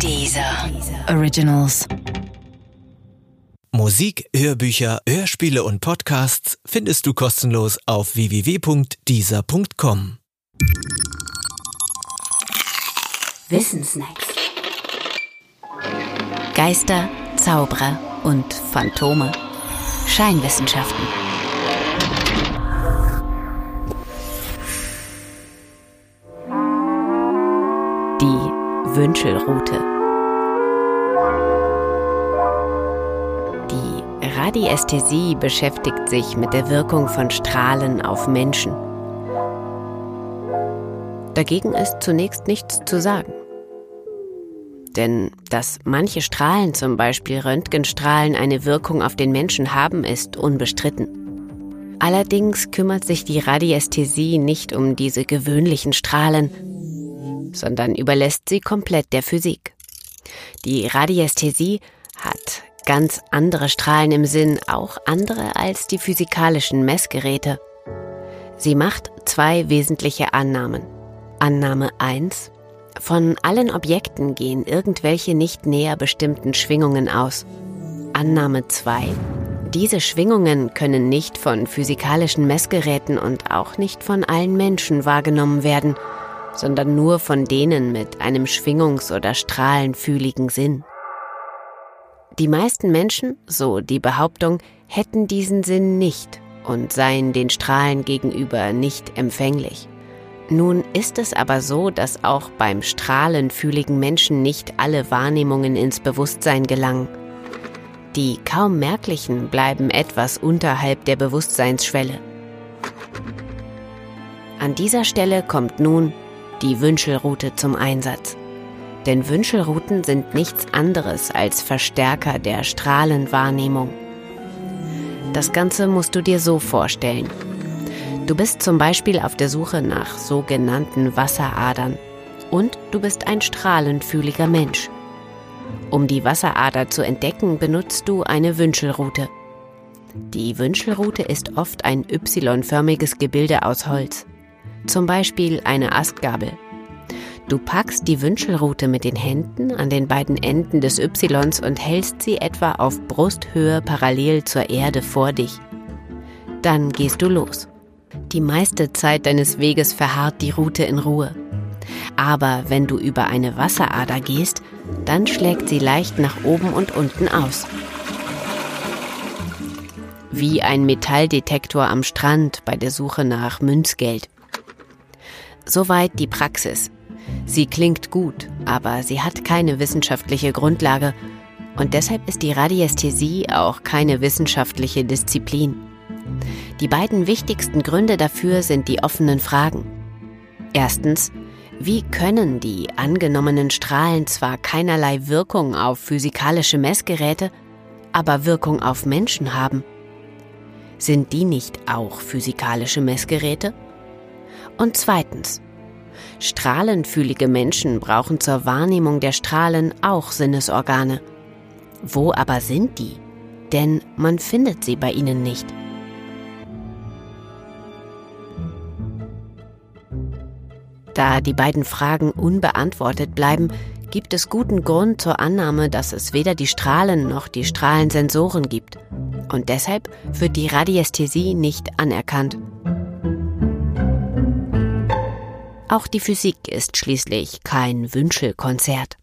Dieser Originals. Musik, Hörbücher, Hörspiele und Podcasts findest du kostenlos auf www.dieser.com. Wissensnacks. Geister, Zauberer und Phantome. Scheinwissenschaften. Wünschelrute. Die Radiästhesie beschäftigt sich mit der Wirkung von Strahlen auf Menschen. Dagegen ist zunächst nichts zu sagen. Denn dass manche Strahlen, zum Beispiel Röntgenstrahlen, eine Wirkung auf den Menschen haben, ist unbestritten. Allerdings kümmert sich die Radiästhesie nicht um diese gewöhnlichen Strahlen, sondern überlässt sie komplett der Physik. Die Radiästhesie hat ganz andere Strahlen im Sinn, auch andere als die physikalischen Messgeräte. Sie macht zwei wesentliche Annahmen. Annahme 1. Von allen Objekten gehen irgendwelche nicht näher bestimmten Schwingungen aus. Annahme 2. Diese Schwingungen können nicht von physikalischen Messgeräten und auch nicht von allen Menschen wahrgenommen werden, sondern nur von denen mit einem schwingungs- oder strahlenfühligen Sinn. Die meisten Menschen, so die Behauptung, hätten diesen Sinn nicht und seien den Strahlen gegenüber nicht empfänglich. Nun ist es aber so, dass auch beim strahlenfühligen Menschen nicht alle Wahrnehmungen ins Bewusstsein gelangen. Die kaum merklichen bleiben etwas unterhalb der Bewusstseinsschwelle. An dieser Stelle kommt nun die Wünschelrute zum Einsatz. Denn Wünschelruten sind nichts anderes als Verstärker der Strahlenwahrnehmung. Das Ganze musst du dir so vorstellen. Du bist zum Beispiel auf der Suche nach sogenannten Wasseradern und du bist ein strahlenfühliger Mensch. Um die Wasserader zu entdecken, benutzt du eine Wünschelrute. Die Wünschelrute ist oft ein Y-förmiges Gebilde aus Holz, zum Beispiel eine Astgabel. Du packst die Wünschelrute mit den Händen an den beiden Enden des Ys und hältst sie etwa auf Brusthöhe parallel zur Erde vor dich. Dann gehst du los. Die meiste Zeit deines Weges verharrt die Route in Ruhe. Aber wenn du über eine Wasserader gehst, dann schlägt sie leicht nach oben und unten aus. Wie ein Metalldetektor am Strand bei der Suche nach Münzgeld. Soweit die Praxis. Sie klingt gut, aber sie hat keine wissenschaftliche Grundlage und deshalb ist die Radiästhesie auch keine wissenschaftliche Disziplin. Die beiden wichtigsten Gründe dafür sind die offenen Fragen. Erstens, wie können die angenommenen Strahlen zwar keinerlei Wirkung auf physikalische Messgeräte, aber Wirkung auf Menschen haben? Sind die nicht auch physikalische Messgeräte? Und zweitens, strahlenfühlige Menschen brauchen zur Wahrnehmung der Strahlen auch Sinnesorgane. Wo aber sind die? Denn man findet sie bei ihnen nicht. Da die beiden Fragen unbeantwortet bleiben, gibt es guten Grund zur Annahme, dass es weder die Strahlen noch die Strahlensensoren gibt. Und deshalb wird die Radiästhesie nicht anerkannt. Auch die Physik ist schließlich kein Wünschelkonzert.